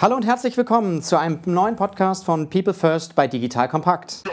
Hallo und herzlich willkommen zu einem neuen Podcast von People First bei Digital Kompakt.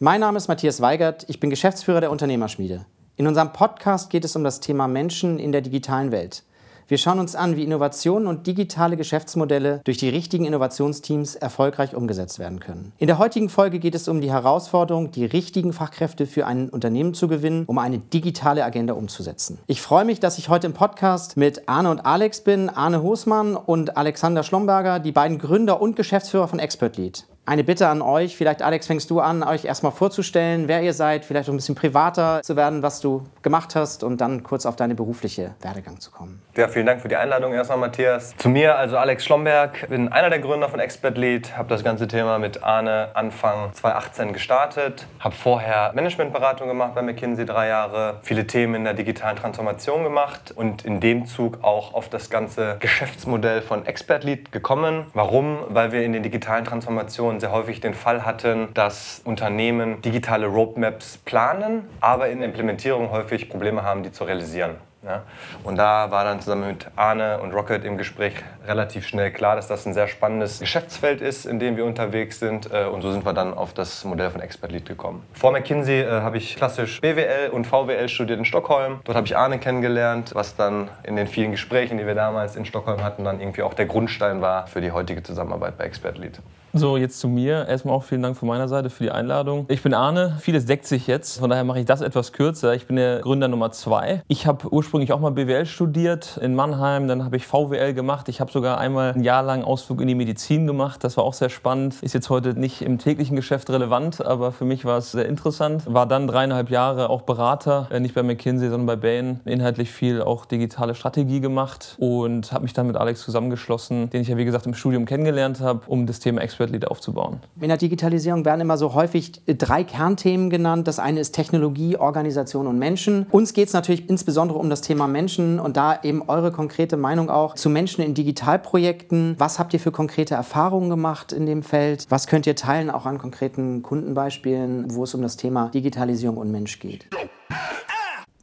Mein Name ist Matthias Weigert, ich bin Geschäftsführer der Unternehmerschmiede. In unserem Podcast geht es um das Thema Menschen in der digitalen Welt. Wir schauen uns an, wie Innovationen und digitale Geschäftsmodelle durch die richtigen Innovationsteams erfolgreich umgesetzt werden können. In der heutigen Folge geht es um die Herausforderung, die richtigen Fachkräfte für ein Unternehmen zu gewinnen, um eine digitale Agenda umzusetzen. Ich freue mich, dass ich heute im Podcast mit Arne und Alex bin, Arne Hosmann und Alexander Schlomberger, die beiden Gründer und Geschäftsführer von ExpertLead eine Bitte an euch. Vielleicht, Alex, fängst du an, euch erstmal vorzustellen, wer ihr seid, vielleicht ein bisschen privater zu werden, was du gemacht hast und dann kurz auf deine berufliche Werdegang zu kommen. Ja, vielen Dank für die Einladung erstmal, Matthias. Zu mir, also Alex Schlomberg, bin einer der Gründer von Expert Lead, habe das ganze Thema mit Arne Anfang 2018 gestartet, habe vorher Managementberatung gemacht bei McKinsey drei Jahre, viele Themen in der digitalen Transformation gemacht und in dem Zug auch auf das ganze Geschäftsmodell von Expert Lead gekommen. Warum? Weil wir in den digitalen Transformationen sehr häufig den Fall hatten, dass Unternehmen digitale Roadmaps planen, aber in der Implementierung häufig Probleme haben, die zu realisieren. Ja. Und da war dann zusammen mit Arne und Rocket im Gespräch relativ schnell klar, dass das ein sehr spannendes Geschäftsfeld ist, in dem wir unterwegs sind. Äh, und so sind wir dann auf das Modell von Expert Lead gekommen. Vor McKinsey äh, habe ich klassisch BWL und VWL studiert in Stockholm. Dort habe ich Arne kennengelernt, was dann in den vielen Gesprächen, die wir damals in Stockholm hatten, dann irgendwie auch der Grundstein war für die heutige Zusammenarbeit bei Expert Lead. So, jetzt zu mir. Erstmal auch vielen Dank von meiner Seite für die Einladung. Ich bin Arne. Vieles deckt sich jetzt. Von daher mache ich das etwas kürzer. Ich bin der Gründer Nummer zwei. Ich habe ursprünglich auch mal BWL studiert in Mannheim. Dann habe ich VWL gemacht. Ich habe sogar einmal ein Jahr lang Ausflug in die Medizin gemacht. Das war auch sehr spannend. Ist jetzt heute nicht im täglichen Geschäft relevant, aber für mich war es sehr interessant. War dann dreieinhalb Jahre auch Berater, äh, nicht bei McKinsey, sondern bei Bain. Inhaltlich viel auch digitale Strategie gemacht und habe mich dann mit Alex zusammengeschlossen, den ich ja wie gesagt im Studium kennengelernt habe, um das Thema Expert Lead aufzubauen. In der Digitalisierung werden immer so häufig drei Kernthemen genannt. Das eine ist Technologie, Organisation und Menschen. Uns geht es natürlich insbesondere um das Thema Menschen und da eben eure konkrete Meinung auch zu Menschen in Digitalprojekten. Was habt ihr für konkrete Erfahrungen gemacht in dem Feld? Was könnt ihr teilen auch an konkreten Kundenbeispielen, wo es um das Thema Digitalisierung und Mensch geht?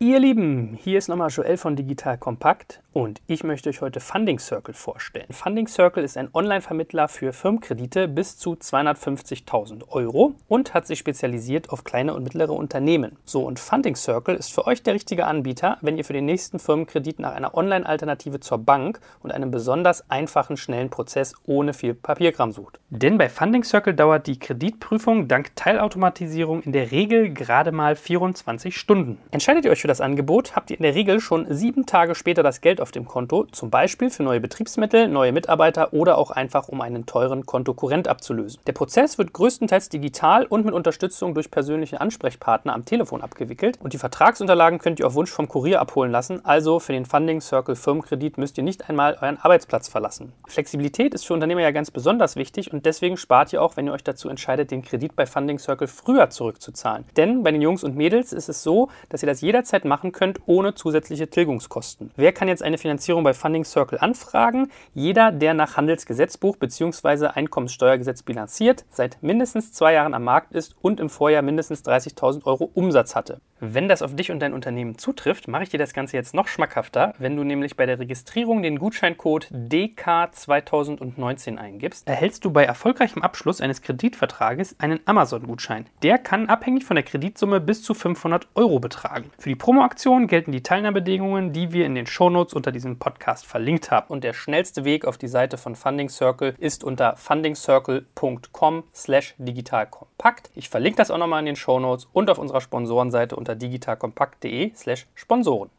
Ihr Lieben, hier ist nochmal Joel von Digital Kompakt und ich möchte euch heute Funding Circle vorstellen. Funding Circle ist ein Online-Vermittler für Firmenkredite bis zu 250.000 Euro und hat sich spezialisiert auf kleine und mittlere Unternehmen. So, und Funding Circle ist für euch der richtige Anbieter, wenn ihr für den nächsten Firmenkredit nach einer Online-Alternative zur Bank und einem besonders einfachen, schnellen Prozess ohne viel Papierkram sucht. Denn bei Funding Circle dauert die Kreditprüfung dank Teilautomatisierung in der Regel gerade mal 24 Stunden. Entscheidet ihr euch für das Angebot, habt ihr in der Regel schon sieben Tage später das Geld auf dem Konto, zum Beispiel für neue Betriebsmittel, neue Mitarbeiter oder auch einfach um einen teuren Kontokurrent abzulösen. Der Prozess wird größtenteils digital und mit Unterstützung durch persönliche Ansprechpartner am Telefon abgewickelt und die Vertragsunterlagen könnt ihr auf Wunsch vom Kurier abholen lassen, also für den Funding Circle Firmenkredit müsst ihr nicht einmal euren Arbeitsplatz verlassen. Flexibilität ist für Unternehmer ja ganz besonders wichtig und deswegen spart ihr auch, wenn ihr euch dazu entscheidet, den Kredit bei Funding Circle früher zurückzuzahlen. Denn bei den Jungs und Mädels ist es so, dass ihr das jederzeit jederzeit machen könnt, ohne zusätzliche Tilgungskosten. Wer kann jetzt eine Finanzierung bei Funding Circle anfragen? Jeder, der nach Handelsgesetzbuch bzw. Einkommenssteuergesetz bilanziert, seit mindestens zwei Jahren am Markt ist und im Vorjahr mindestens 30.000 Euro Umsatz hatte. Wenn das auf dich und dein Unternehmen zutrifft, mache ich dir das Ganze jetzt noch schmackhafter, wenn du nämlich bei der Registrierung den Gutscheincode DK2019 eingibst, erhältst du bei erfolgreichem Abschluss eines Kreditvertrages einen Amazon-Gutschein. Der kann abhängig von der Kreditsumme bis zu 500 Euro betragen. Für die Promo-Aktion gelten die Teilnahmebedingungen, die wir in den Shownotes unter diesem Podcast verlinkt haben. Und der schnellste Weg auf die Seite von Funding Circle ist unter fundingcircle.com slash digitalkompakt. Ich verlinke das auch nochmal in den Shownotes und auf unserer Sponsorenseite unter digitalkompakt.de slash Sponsoren.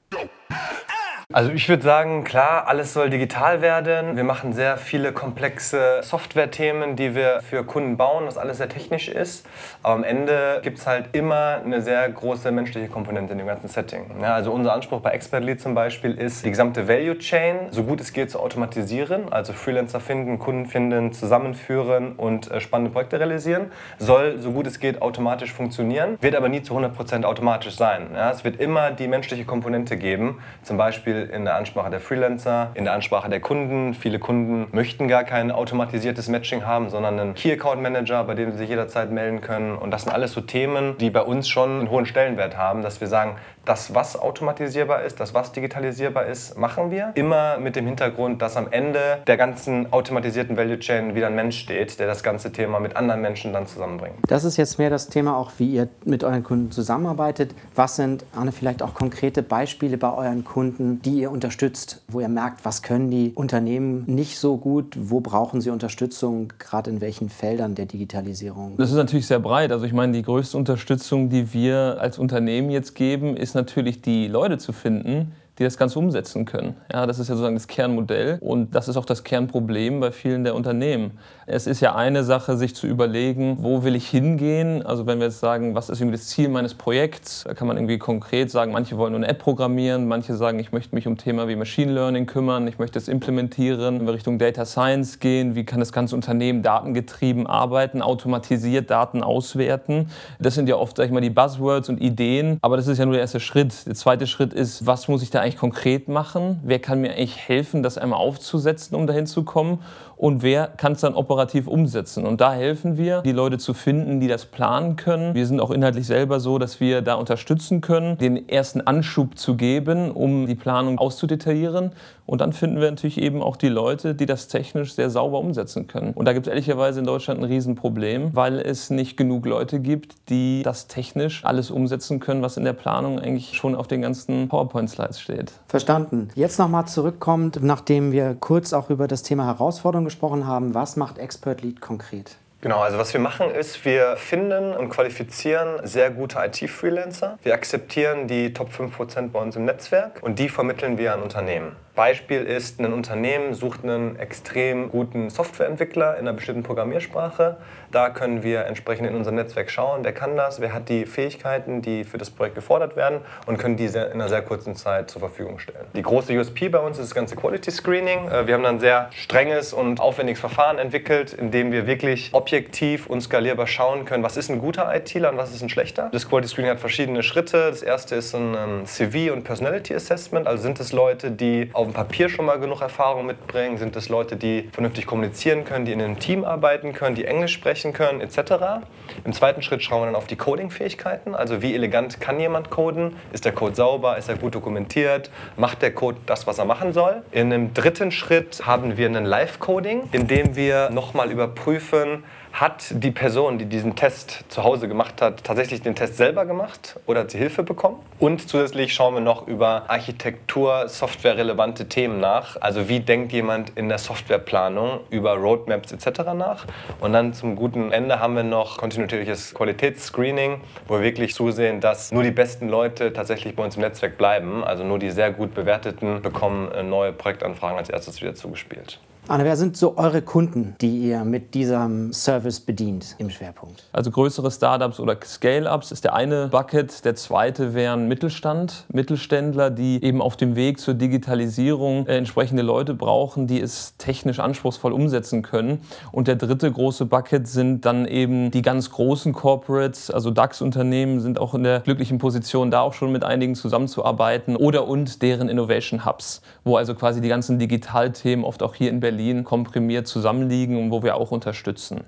Also ich würde sagen, klar, alles soll digital werden. Wir machen sehr viele komplexe Software-Themen, die wir für Kunden bauen, was alles sehr technisch ist. Aber am Ende gibt es halt immer eine sehr große menschliche Komponente in dem ganzen Setting. Ja, also unser Anspruch bei Expert Lead zum Beispiel ist, die gesamte Value Chain so gut es geht zu automatisieren. Also Freelancer finden, Kunden finden, zusammenführen und äh, spannende Projekte realisieren. Soll so gut es geht automatisch funktionieren, wird aber nie zu 100% automatisch sein. Ja, es wird immer die menschliche Komponente geben. Zum Beispiel In der Ansprache der Freelancer, in der Ansprache der Kunden. Viele Kunden möchten gar kein automatisiertes Matching haben, sondern einen Key Account Manager, bei dem sie sich jederzeit melden können. Und das sind alles so Themen, die bei uns schon einen hohen Stellenwert haben, dass wir sagen, das, was automatisierbar ist, das, was digitalisierbar ist, machen wir. Immer mit dem Hintergrund, dass am Ende der ganzen automatisierten Value Chain wieder ein Mensch steht, der das ganze Thema mit anderen Menschen dann zusammenbringt. Das ist jetzt mehr das Thema auch, wie ihr mit euren Kunden zusammenarbeitet. Was sind, Anne, vielleicht auch konkrete Beispiele bei euren Kunden, die ihr unterstützt, wo ihr merkt, was können die Unternehmen nicht so gut, wo brauchen sie Unterstützung, gerade in welchen Feldern der Digitalisierung? Das ist natürlich sehr breit. Also ich meine, die größte Unterstützung, die wir als Unternehmen jetzt geben, ist natürlich die Leute zu finden, die das Ganze umsetzen können. Ja, das ist ja sozusagen das Kernmodell und das ist auch das Kernproblem bei vielen der Unternehmen. Es ist ja eine Sache, sich zu überlegen, wo will ich hingehen? Also wenn wir jetzt sagen, was ist irgendwie das Ziel meines Projekts, da kann man irgendwie konkret sagen, manche wollen nur eine App programmieren, manche sagen, ich möchte mich um Thema wie Machine Learning kümmern, ich möchte es implementieren, in Richtung Data Science gehen, wie kann das ganze Unternehmen datengetrieben arbeiten, automatisiert Daten auswerten. Das sind ja oft, sag ich mal, die Buzzwords und Ideen, aber das ist ja nur der erste Schritt. Der zweite Schritt ist, was muss ich da eigentlich konkret machen? Wer kann mir eigentlich helfen, das einmal aufzusetzen, um dahin zu kommen? Und wer kann es dann operativ umsetzen? Und da helfen wir, die Leute zu finden, die das planen können. Wir sind auch inhaltlich selber so, dass wir da unterstützen können, den ersten Anschub zu geben, um die Planung auszudetaillieren. Und dann finden wir natürlich eben auch die Leute, die das technisch sehr sauber umsetzen können. Und da gibt es ehrlicherweise in Deutschland ein Riesenproblem, weil es nicht genug Leute gibt, die das technisch alles umsetzen können, was in der Planung eigentlich schon auf den ganzen PowerPoint-Slides steht. Verstanden. Jetzt nochmal zurückkommt, nachdem wir kurz auch über das Thema Herausforderungen gesprochen haben, was macht Expert Lead konkret? Genau, also was wir machen ist, wir finden und qualifizieren sehr gute IT-Freelancer. Wir akzeptieren die Top 5% bei uns im Netzwerk und die vermitteln wir an Unternehmen. Beispiel ist, ein Unternehmen sucht einen extrem guten Softwareentwickler in einer bestimmten Programmiersprache. Da können wir entsprechend in unserem Netzwerk schauen, wer kann das, wer hat die Fähigkeiten, die für das Projekt gefordert werden und können diese in einer sehr kurzen Zeit zur Verfügung stellen. Die große USP bei uns ist das ganze Quality Screening. Äh, wir haben ein sehr strenges und aufwendiges Verfahren entwickelt, in dem wir wirklich objektiv und skalierbar schauen können, was ist ein guter ITler und was ist ein schlechter. Das Quality Screening hat verschiedene Schritte. Das erste ist ein ähm, CV und Personality Assessment, also sind es Leute, die auf dem Papier schon mal genug Erfahrung mitbringen? Sind es Leute, die vernünftig kommunizieren können, die in einem Team arbeiten können, die Englisch sprechen können, etc.? Im zweiten Schritt schauen wir dann auf die Coding-Fähigkeiten, also wie elegant kann jemand coden? Ist der Code sauber? Ist er gut dokumentiert? Macht der Code das, was er machen soll? In einem dritten Schritt haben wir einen Live-Coding, in dem wir nochmal überprüfen, hat die Person, die diesen Test zu Hause gemacht hat, tatsächlich den Test selber gemacht oder hat sie Hilfe bekommen? Und zusätzlich schauen wir noch über Architektur, softwarerelevante Themen nach. Also wie denkt jemand in der Softwareplanung über Roadmaps etc. nach? Und dann zum guten Ende haben wir noch kontinuierliches Qualitätsscreening, wo wir wirklich zusehen, dass nur die besten Leute tatsächlich bei uns im Netzwerk bleiben. Also nur die sehr gut bewerteten bekommen äh, neue Projektanfragen als erstes wieder zugespielt. Anne, wer sind so eure Kunden, die ihr mit diesem Service bedient im Schwerpunkt? Also größere Startups oder Scale-ups ist der eine Bucket. Der zweite wären Mittelstand, Mittelständler, die eben auf dem Weg zur Digitalisierung äh, entsprechende Leute brauchen, die es technisch anspruchsvoll umsetzen können. Und der dritte große Bucket sind dann eben die ganz großen Corporates, also DAX-Unternehmen sind auch in der glücklichen Position, da auch schon mit einigen zusammenzuarbeiten oder und deren Innovation Hubs, wo also quasi die ganzen Digitalthemen oft auch hier in Berlin Berlin komprimiert zusammenliegen und wo wir auch unterstützen.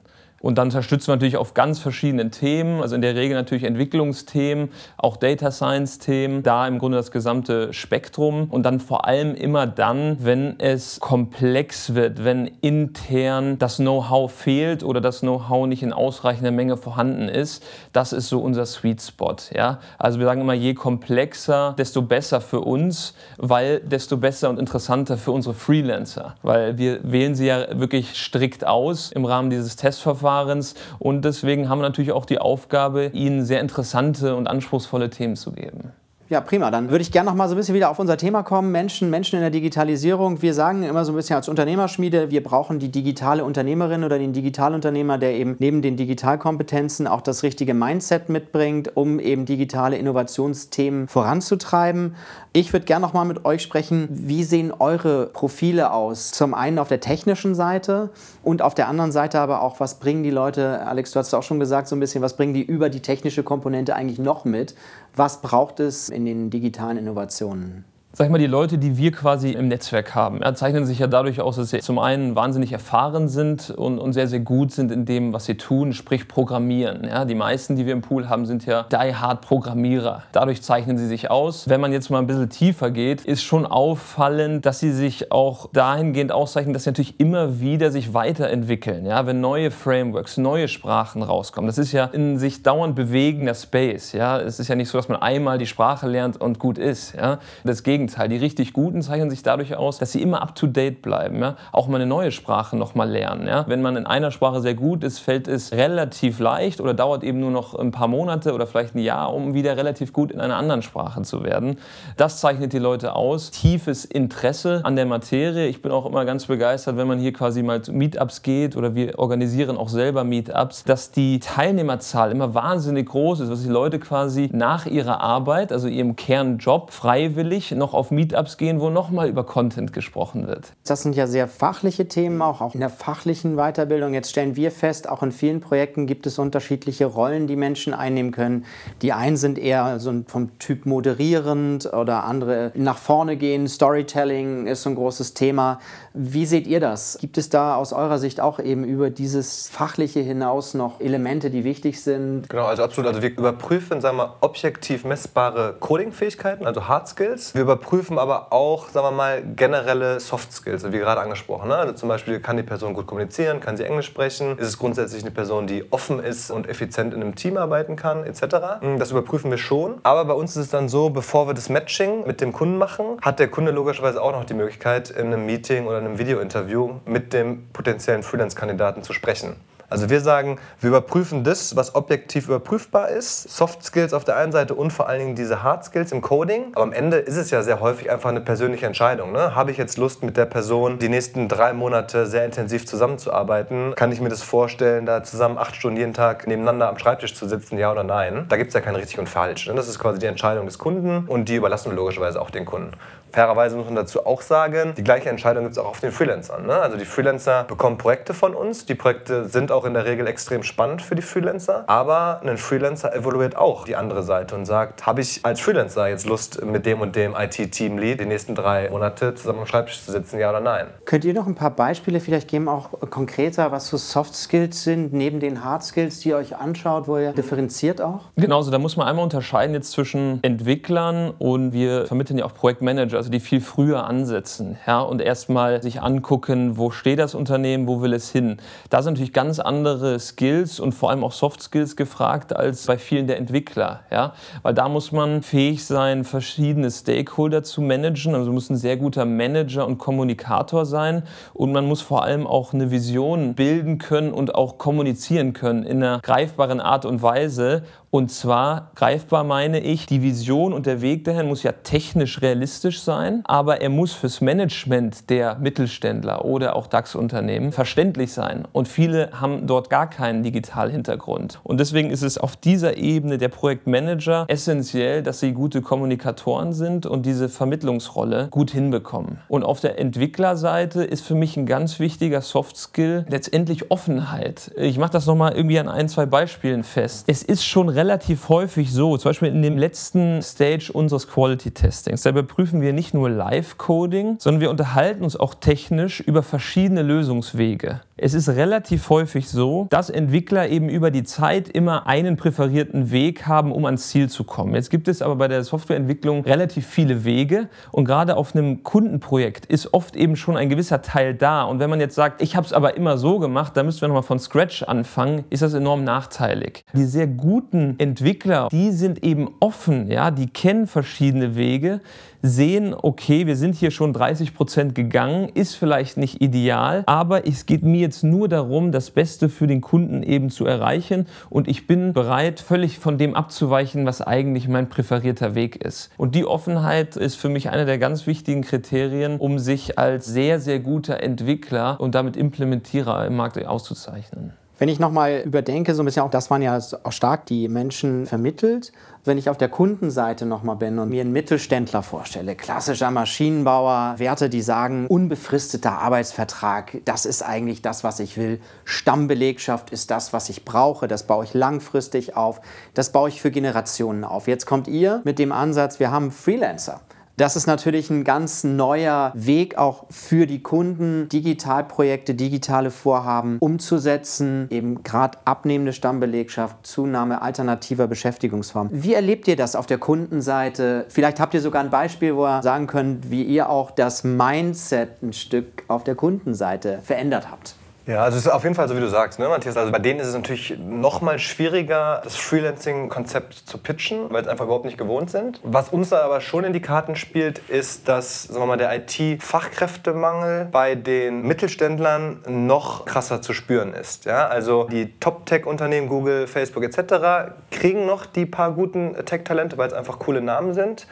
Und dann unterstützen wir natürlich auf ganz verschiedenen Themen, also in der Regel natürlich Entwicklungsthemen, auch Data Science-Themen, da im Grunde das gesamte Spektrum. Und dann vor allem immer dann, wenn es komplex wird, wenn intern das Know-how fehlt oder das Know-how nicht in ausreichender Menge vorhanden ist. Das ist so unser Sweet Spot. Ja? Also wir sagen immer, je komplexer, desto besser für uns, weil desto besser und interessanter für unsere Freelancer. Weil wir wählen sie ja wirklich strikt aus im Rahmen dieses Testverfahrens Verfahrens. Und deswegen haben wir natürlich auch die Aufgabe, Ihnen sehr interessante und anspruchsvolle Themen zu geben. Ja, prima. Dann würde ich gerne noch mal so ein bisschen wieder auf unser Thema kommen. Menschen, Menschen in der Digitalisierung. Wir sagen immer so ein bisschen als Unternehmerschmiede, wir brauchen die digitale Unternehmerin oder den Digitalunternehmer, der eben neben den Digitalkompetenzen auch das richtige Mindset mitbringt, um eben digitale Innovationsthemen voranzutreiben. Ich würde gerne noch mal mit euch sprechen, wie sehen eure Profile aus? Zum einen auf der technischen Seite und auf der anderen Seite aber auch, was bringen die Leute, Alex, du hast es auch schon gesagt, so ein bisschen, was bringen die über die technische Komponente eigentlich noch mit? Was braucht es in den digitalen Innovationen? Sag ich mal, die Leute, die wir quasi im Netzwerk haben, ja, zeichnen sich ja dadurch aus, dass sie zum einen wahnsinnig erfahren sind und, und sehr, sehr gut sind in dem, was sie tun, sprich Programmieren. Ja. Die meisten, die wir im Pool haben, sind ja die-hard-Programmierer. Dadurch zeichnen sie sich aus. Wenn man jetzt mal ein bisschen tiefer geht, ist schon auffallend, dass sie sich auch dahingehend auszeichnen, dass sie natürlich immer wieder sich weiterentwickeln. Ja. Wenn neue Frameworks, neue Sprachen rauskommen, das ist ja in sich dauernd bewegender Space. Ja. Es ist ja nicht so, dass man einmal die Sprache lernt und gut ist. Ja. Das Gegenteil. Die richtig Guten zeichnen sich dadurch aus, dass sie immer up-to-date bleiben. Ja. Auch mal eine neue Sprache nochmal lernen. Ja. Wenn man in einer Sprache sehr gut ist, fällt es relativ leicht oder dauert eben nur noch ein paar Monate oder vielleicht ein Jahr, um wieder relativ gut in einer anderen Sprache zu werden. Das zeichnet die Leute aus. Tiefes Interesse an der Materie. Ich bin auch immer ganz begeistert, wenn man hier quasi mal zu Meetups geht oder wir organisieren auch selber Meetups, dass die Teilnehmerzahl immer wahnsinnig groß ist, dass die Leute quasi nach ihrer Arbeit, also ihrem Kernjob, freiwillig noch auf Meetups gehen, wo nochmal über Content gesprochen wird. Das sind ja sehr fachliche Themen, auch, auch in der fachlichen Weiterbildung. Jetzt stellen wir fest, auch in vielen Projekten gibt es unterschiedliche Rollen, die Menschen einnehmen können. Die einen sind eher so vom Typ moderierend oder andere nach vorne gehen. Storytelling ist so ein großes Thema. Wie seht ihr das? Gibt es da aus eurer Sicht auch eben über dieses Fachliche hinaus noch Elemente, die wichtig sind? Genau, also absolut. Also wir überprüfen, sagen wir, objektiv messbare Coding-Fähigkeiten, also Hard Skills. Wir überprüfen aber auch, sagen wir mal, generelle Soft Skills, wie gerade angesprochen. Ne? Also zum Beispiel, kann die Person gut kommunizieren, kann sie Englisch sprechen, ist es grundsätzlich eine Person, die offen ist und effizient in einem Team arbeiten kann, etc. Hm, das überprüfen wir schon. Aber bei uns ist es dann so, bevor wir das Matching mit dem Kunden machen, hat der Kunde logischerweise auch noch die Möglichkeit, in einem Meeting oder einem Videointerview mit dem potenziellen Freelance-Kandidaten zu sprechen. Also wir sagen, wir überprüfen das, was objektiv überprüfbar ist. Soft Skills auf der einen Seite und vor allen Dingen diese Hard Skills im Coding. Aber am Ende ist es ja sehr häufig einfach eine persönliche Entscheidung. Ne? Habe ich jetzt Lust, mit der Person die nächsten drei Monate sehr intensiv zusammenzuarbeiten? Kann ich mir das vorstellen, da zusammen acht Stunden jeden Tag nebeneinander am Schreibtisch zu sitzen, ja oder nein? Da gibt es ja kein richtig und falsch. Ne? Das ist quasi die Entscheidung des Kunden und die überlassen wir logischerweise auch den Kunden. Fairerweise muss man dazu auch sagen, die gleiche Entscheidung gibt es auch auf den Freelancern. Ne? Also die Freelancer bekommen Projekte von uns. Die Projekte sind auch in der Regel extrem spannend für die Freelancer. Aber ein Freelancer evaluiert auch die andere Seite und sagt, habe ich als Freelancer jetzt Lust, mit dem und dem IT-Team-Lead die nächsten drei Monate zusammen am Schreibtisch zu sitzen, ja oder nein? Könnt ihr noch ein paar Beispiele vielleicht geben, auch konkreter, was so Soft Skills sind, neben den Hard Skills, die ihr euch anschaut, wo ihr differenziert auch? Genauso, da muss man einmal unterscheiden jetzt zwischen Entwicklern und wir vermitteln ja auch Projektmanager also die viel früher ansetzen ja, und erstmal sich angucken, wo steht das Unternehmen, wo will es hin. Da sind natürlich ganz andere Skills und vor allem auch Soft Skills gefragt als bei vielen der Entwickler. Ja? Weil da muss man fähig sein, verschiedene Stakeholder zu managen. Also muss ein sehr guter Manager und Kommunikator sein und man muss vor allem auch eine Vision bilden können und auch kommunizieren können in einer greifbaren Art und Weise und zwar greifbar meine ich, die Vision und der Weg dahin muss ja technisch realistisch sein, aber er muss fürs Management der Mittelständler oder auch DAX-Unternehmen verständlich sein. Und viele haben dort gar keinen Digitalhintergrund. Und deswegen ist es auf dieser Ebene der Projektmanager essentiell, dass sie gute Kommunikatoren sind und diese Vermittlungsrolle gut hinbekommen. Und auf der Entwicklerseite ist für mich ein ganz wichtiger Soft Skill letztendlich Offenheit. Ich mache das nochmal irgendwie an ein, zwei Beispielen fest. Es ist schon relativ relativ häufig so, zum Beispiel in dem letzten Stage unseres Quality Testings, da überprüfen wir nicht nur Live-Coding, sondern wir unterhalten uns auch technisch über verschiedene Lösungswege. Es ist relativ häufig so, dass Entwickler eben über die Zeit immer einen präferierten Weg haben, um ans Ziel zu kommen. Jetzt gibt es aber bei der Softwareentwicklung relativ viele Wege und gerade auf einem Kundenprojekt ist oft eben schon ein gewisser Teil da. Und wenn man jetzt sagt, ich habe es aber immer so gemacht, da müssen wir nochmal von Scratch anfangen, ist das enorm nachteilig. Die sehr guten Entwickler, die sind eben offen, ja, die kennen verschiedene Wege, sehen, okay, wir sind hier schon 30 Prozent gegangen, ist vielleicht nicht ideal, aber es geht mir jetzt nur darum, das Beste für den Kunden eben zu erreichen und ich bin bereit, völlig von dem abzuweichen, was eigentlich mein präferierter Weg ist. Und die Offenheit ist für mich einer der ganz wichtigen Kriterien, um sich als sehr, sehr guter Entwickler und damit Implementierer im Markt auszuzeichnen. Wenn ich nochmal überdenke, so ein bisschen auch, das waren ja auch stark die Menschen vermittelt. Wenn ich auf der Kundenseite nochmal bin und mir einen Mittelständler vorstelle, klassischer Maschinenbauer, Werte, die sagen, unbefristeter Arbeitsvertrag, das ist eigentlich das, was ich will. Stammbelegschaft ist das, was ich brauche. Das baue ich langfristig auf. Das baue ich für Generationen auf. Jetzt kommt ihr mit dem Ansatz, wir haben Freelancer. Das ist natürlich ein ganz neuer Weg auch für die Kunden, Digitalprojekte, digitale Vorhaben umzusetzen, eben gerade abnehmende Stammbelegschaft, Zunahme alternativer Beschäftigungsformen. Wie erlebt ihr das auf der Kundenseite? Vielleicht habt ihr sogar ein Beispiel, wo ihr sagen könnt, wie ihr auch das Mindset ein Stück auf der Kundenseite verändert habt. Ja, also es ist auf jeden Fall so, wie du sagst, ne, Matthias. Also bei denen ist es natürlich noch mal schwieriger, das Freelancing-Konzept zu pitchen, weil sie einfach überhaupt nicht gewohnt sind. Was uns da aber schon in die Karten spielt, ist, dass sagen wir mal, der IT-Fachkräftemangel bei den Mittelständlern noch krasser zu spüren ist. Ja? Also die Top-Tech-Unternehmen, Google, Facebook etc., kriegen noch die paar guten Tech-Talente, weil es einfach coole Namen sind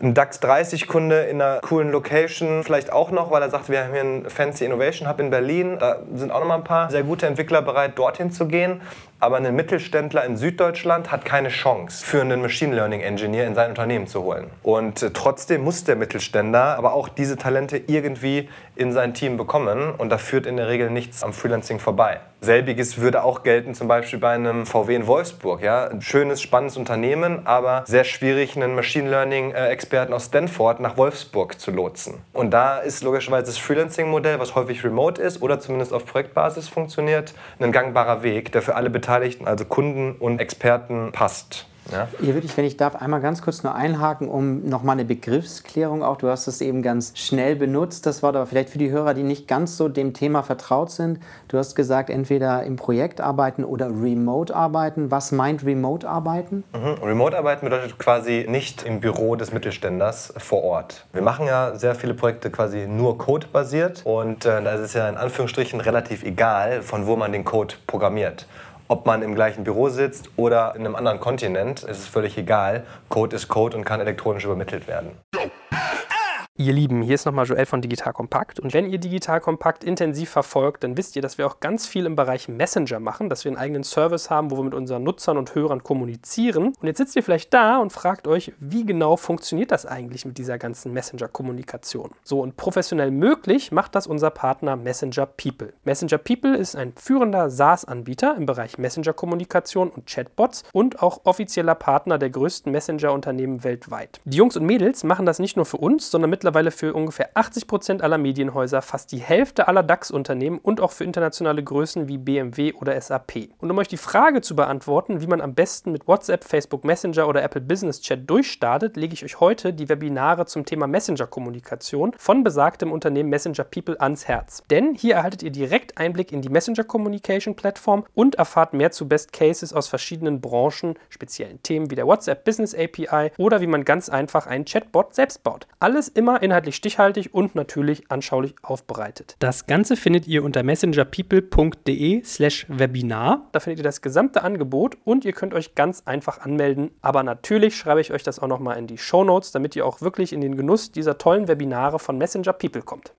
ein DAX 30 Kunde in einer coolen Location vielleicht auch noch, weil er sagt, wir haben hier einen Fancy Innovation Hub in Berlin. Da sind auch noch mal ein paar sehr gute Entwickler bereit, dorthin zu gehen aber ein Mittelständler in Süddeutschland hat keine Chance, für einen Machine Learning Engineer in sein Unternehmen zu holen. Und äh, trotzdem muss der Mittelständler aber auch diese Talente irgendwie in sein Team bekommen und da führt in der Regel nichts am Freelancing vorbei. Selbiges würde auch gelten zum Beispiel bei einem VW in Wolfsburg. Ja? Ein schönes, spannendes Unternehmen, aber sehr schwierig, einen Machine Learning-Experten aus Stanford nach Wolfsburg zu lotsen. Und da ist logischerweise das Freelancing-Modell, was häufig remote ist oder zumindest auf Projektbasis funktioniert, ein gangbarer Weg, der für alle Beteiligten Beteiligten, also Kunden und Experten, passt. Ja. Hier würde ich, wenn ich darf, einmal ganz kurz nur einhaken, um nochmal eine Begriffsklärung auch. Du hast es eben ganz schnell benutzt, das Wort, aber vielleicht für die Hörer, die nicht ganz so dem Thema vertraut sind. Du hast gesagt, entweder im Projekt arbeiten oder remote arbeiten. Was meint remote arbeiten? Mhm. Remote arbeiten bedeutet quasi nicht im Büro des Mittelständlers vor Ort. Wir machen ja sehr viele Projekte quasi nur Code-basiert und äh, da ist es ja in Anführungsstrichen relativ egal, von wo man den Code programmiert. Ob man im gleichen Büro sitzt oder in einem anderen Kontinent, ist es völlig egal. Code ist Code und kann elektronisch übermittelt werden. Ihr Lieben, hier ist nochmal Joel von Digital Kompakt. Und wenn ihr Digital Kompakt intensiv verfolgt, dann wisst ihr, dass wir auch ganz viel im Bereich Messenger machen, dass wir einen eigenen Service haben, wo wir mit unseren Nutzern und Hörern kommunizieren. Und jetzt sitzt ihr vielleicht da und fragt euch, wie genau funktioniert das eigentlich mit dieser ganzen Messenger-Kommunikation? So, und professionell möglich macht das unser Partner Messenger People. Messenger People ist ein führender SaaS-Anbieter im Bereich Messenger-Kommunikation und Chatbots und auch offizieller Partner der größten Messenger-Unternehmen weltweit. Die Jungs und Mädels machen das nicht nur für uns, sondern mit mittlerweile für ungefähr 80 Prozent aller Medienhäuser, fast die Hälfte aller DAX-Unternehmen und auch für internationale Größen wie BMW oder SAP. Und um euch die Frage zu beantworten, wie man am besten mit WhatsApp, Facebook Messenger oder Apple Business Chat durchstartet, lege ich euch heute die Webinare zum Thema Messenger-Kommunikation von besagtem Unternehmen Messenger People ans Herz. Denn hier erhaltet ihr direkt Einblick in die Messenger Communication Plattform und erfahrt mehr zu Best Cases aus verschiedenen Branchen, speziellen Themen wie der WhatsApp Business API oder wie man ganz einfach einen Chatbot selbst baut. Alles immer immer inhaltlich stichhaltig und natürlich anschaulich aufbereitet. Das Ganze findet ihr unter messengerpeople.de slash Webinar. Da findet ihr das gesamte Angebot und ihr könnt euch ganz einfach anmelden. Aber natürlich schreibe ich euch das auch nochmal in die Show Notes, damit ihr auch wirklich in den Genuss dieser tollen Webinare von Messenger People kommt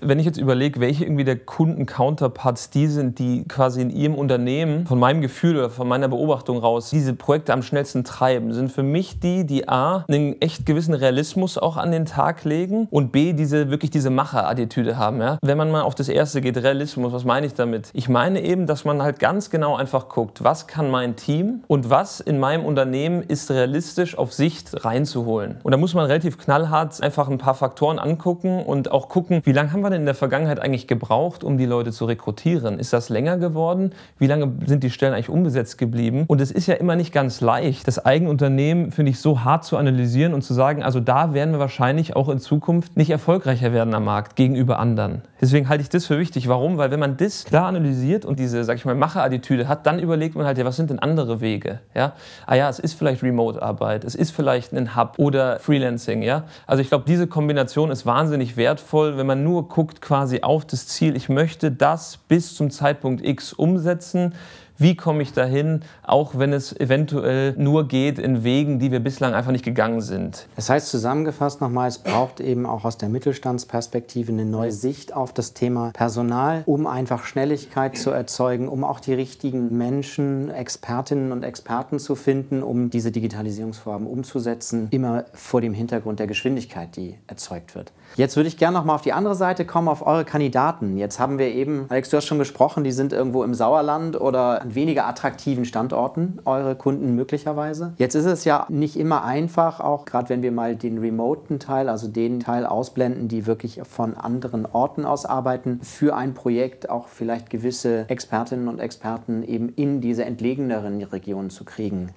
wenn ich jetzt überlege, welche irgendwie der Kunden-Counterparts die sind, die quasi in ihrem Unternehmen von meinem Gefühl oder von meiner Beobachtung raus diese Projekte am schnellsten treiben, sind für mich die, die A, einen echt gewissen Realismus auch an den Tag legen und B, diese wirklich diese Macher-Attitüde haben. Ja? Wenn man mal auf das erste geht, Realismus, was meine ich damit? Ich meine eben, dass man halt ganz genau einfach guckt, was kann mein Team und was in meinem Unternehmen ist realistisch auf Sicht reinzuholen. Und da muss man relativ knallhart einfach ein paar Faktoren angucken und auch gucken, wie lange haben wir in der Vergangenheit eigentlich gebraucht, um die Leute zu rekrutieren? Ist das länger geworden? Wie lange sind die Stellen eigentlich unbesetzt geblieben? Und es ist ja immer nicht ganz leicht, das Eigenunternehmen, finde ich, so hart zu analysieren und zu sagen, also da werden wir wahrscheinlich auch in Zukunft nicht erfolgreicher werden am Markt gegenüber anderen. Deswegen halte ich das für wichtig. Warum? Weil wenn man das klar analysiert und diese, sag ich mal, Macherattitüde hat, dann überlegt man halt, ja, was sind denn andere Wege? Ja? Ah ja, es ist vielleicht Remote-Arbeit, es ist vielleicht ein Hub oder Freelancing. Ja? Also ich glaube, diese Kombination ist wahnsinnig wertvoll, wenn man nur guckt quasi auf das Ziel, ich möchte das bis zum Zeitpunkt X umsetzen wie komme ich dahin, auch wenn es eventuell nur geht in Wegen, die wir bislang einfach nicht gegangen sind. Das heißt zusammengefasst nochmal, es braucht eben auch aus der Mittelstandsperspektive eine neue Sicht auf das Thema Personal, um einfach Schnelligkeit zu erzeugen, um auch die richtigen Menschen, Expertinnen und Experten zu finden, um diese Digitalisierungsvorhaben umzusetzen, immer vor dem Hintergrund der Geschwindigkeit, die erzeugt wird. Jetzt würde ich gerne noch mal auf die andere Seite kommen, auf eure Kandidaten. Jetzt haben wir eben, Alex, du hast schon gesprochen, die sind irgendwo im Sauerland oder an weniger attraktiven Standorten eure Kunden möglicherweise. Jetzt ist es ja nicht immer einfach, auch gerade wenn wir mal den remoten Teil, also den Teil ausblenden, die wirklich von anderen Orten aus arbeiten, für ein Projekt auch vielleicht gewisse Expertinnen und Experten eben in diese entlegeneren Regionen zu kriegen.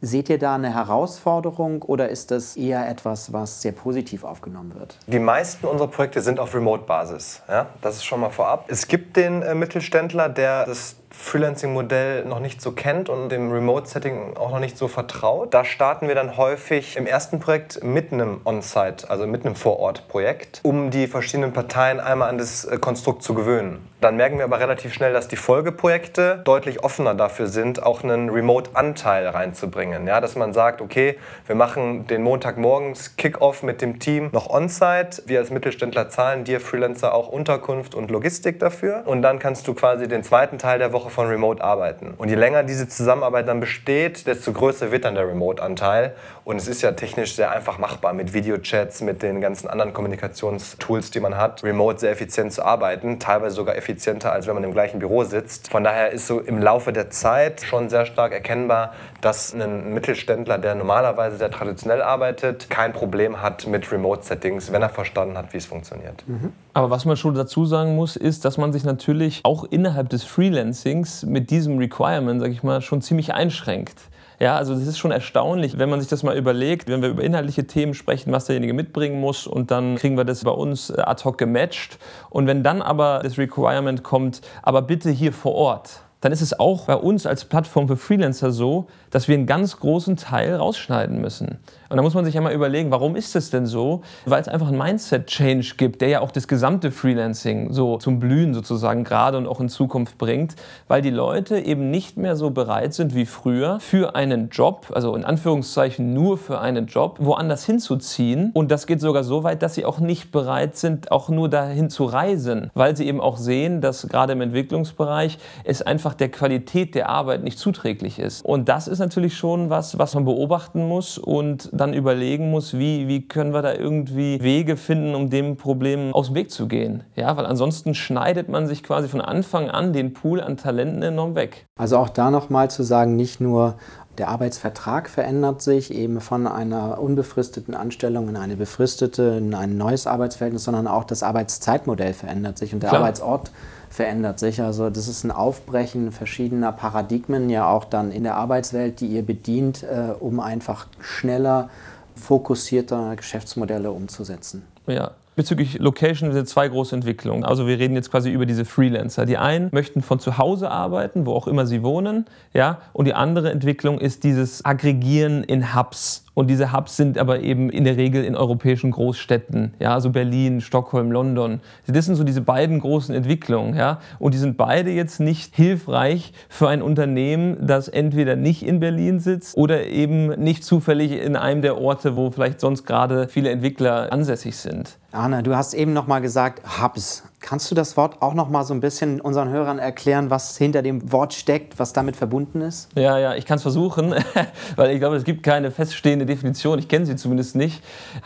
Seht ihr da eine Herausforderung oder ist das eher etwas, was sehr positiv aufgenommen wird? Die meisten unserer Projekte sind auf Remote-Basis. Ja? Das ist schon mal vorab. Es gibt den äh, Mittelständler, der das Freelancing-Modell noch nicht so kennt und dem Remote-Setting auch noch nicht so vertraut. Da starten wir dann häufig im ersten Projekt mit einem On-Site, also mit einem Vorort-Projekt, um die verschiedenen Parteien einmal an das äh, Konstrukt zu gewöhnen. Dann merken wir aber relativ schnell, dass die Folgeprojekte deutlich offener dafür sind, auch einen Remote-Anteil reinzubringen. Ja, dass man sagt, okay, wir machen den Montagmorgens Kick-Off mit dem Team noch On-Site. Wir als Mittelständler zahlen dir Freelancer auch Unterkunft und Logistik dafür. Und dann kannst du quasi den zweiten Teil der Woche Woche von Remote arbeiten. Und je länger diese Zusammenarbeit dann besteht, desto größer wird dann der Remote-Anteil. Und es ist ja technisch sehr einfach machbar, mit Videochats, mit den ganzen anderen Kommunikationstools, die man hat, remote sehr effizient zu arbeiten. Teilweise sogar effizienter, als wenn man im gleichen Büro sitzt. Von daher ist so im Laufe der Zeit schon sehr stark erkennbar, dass ein Mittelständler, der normalerweise sehr traditionell arbeitet, kein Problem hat mit Remote-Settings, wenn er verstanden hat, wie es funktioniert. Mhm. Aber was man schon dazu sagen muss, ist, dass man sich natürlich auch innerhalb des Freelancings mit diesem Requirement, sag ich mal, schon ziemlich einschränkt. Ja, also das ist schon erstaunlich, wenn man sich das mal überlegt, wenn wir über inhaltliche Themen sprechen, was derjenige mitbringen muss und dann kriegen wir das bei uns äh, ad hoc gematcht. Und wenn dann aber das Requirement kommt, aber bitte hier vor Ort, dann ist es auch bei uns als Plattform für Freelancer so, dass wir einen ganz großen Teil rausschneiden müssen. Und da muss man sich ja mal überlegen, warum ist das denn so? Weil es einfach einen Mindset-Change gibt, der ja auch das gesamte Freelancing so zum Blühen sozusagen gerade und auch in Zukunft bringt, weil die Leute eben nicht mehr so bereit sind wie früher für einen Job, also in Anführungszeichen nur für einen Job, woanders hinzuziehen. Und das geht sogar so weit, dass sie auch nicht bereit sind, auch nur dahin zu reisen, weil sie eben auch sehen, dass gerade im Entwicklungsbereich es einfach der Qualität der Arbeit nicht zuträglich ist. Und das ist natürlich schon was, was man beobachten muss und dann überlegen muss, wie, wie können wir da irgendwie Wege finden, um dem Problem aus dem Weg zu gehen. Ja, weil ansonsten schneidet man sich quasi von Anfang an den Pool an Talenten enorm weg. Also auch da nochmal zu sagen, nicht nur der Arbeitsvertrag verändert sich eben von einer unbefristeten Anstellung in eine befristete, in ein neues Arbeitsverhältnis, sondern auch das Arbeitszeitmodell verändert sich und der Klar. Arbeitsort verändert sich. Also das ist ein Aufbrechen verschiedener Paradigmen ja auch dann in der Arbeitswelt, die ihr bedient, äh, um einfach schneller, fokussierter Geschäftsmodelle umzusetzen. Ja, Bezüglich Location sind zwei große Entwicklungen. Also wir reden jetzt quasi über diese Freelancer. Die einen möchten von zu Hause arbeiten, wo auch immer sie wohnen, ja, und die andere Entwicklung ist dieses Aggregieren in Hubs. Und diese Hubs sind aber eben in der Regel in europäischen Großstädten, ja, also Berlin, Stockholm, London. Das sind so diese beiden großen Entwicklungen, ja. Und die sind beide jetzt nicht hilfreich für ein Unternehmen, das entweder nicht in Berlin sitzt oder eben nicht zufällig in einem der Orte, wo vielleicht sonst gerade viele Entwickler ansässig sind. Arne, du hast eben noch mal gesagt Hubs. Kannst du das Wort auch noch mal so ein bisschen unseren Hörern erklären, was hinter dem Wort steckt, was damit verbunden ist? Ja, ja, ich kann es versuchen, weil ich glaube, es gibt keine feststehende Definition. Ich kenne sie zumindest nicht.